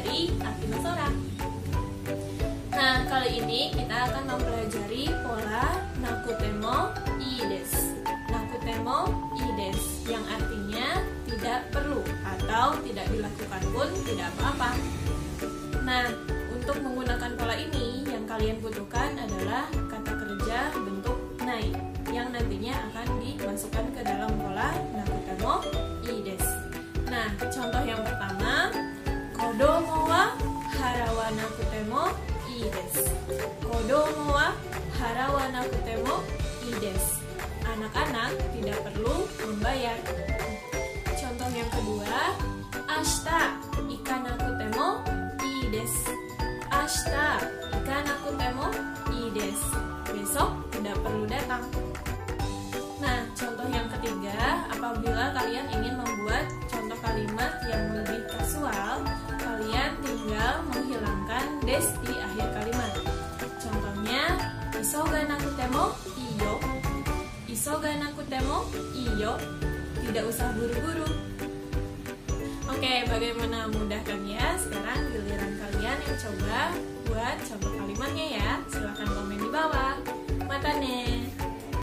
dari Akima Sora. Nah, kali ini kita akan mempelajari pola nakutemo ides. Nakutemo ides yang artinya tidak perlu atau tidak dilakukan pun tidak apa-apa. Nah, untuk menggunakan pola ini yang kalian butuhkan adalah harawa nakutemo ides. Kodomo wa harawana kutemo ides. Anak-anak tidak perlu membayar. Contoh yang kedua, ashita ikanaku temo ides. Ashita ikanaku temo ides. Besok tidak perlu datang. Des di akhir kalimat. Contohnya, isoga nakutemo iyo. Isoga nakutemo iyo. Tidak usah buru-buru. Oke, bagaimana mudah kan ya? Sekarang giliran kalian yang coba buat contoh kalimatnya ya. Silahkan komen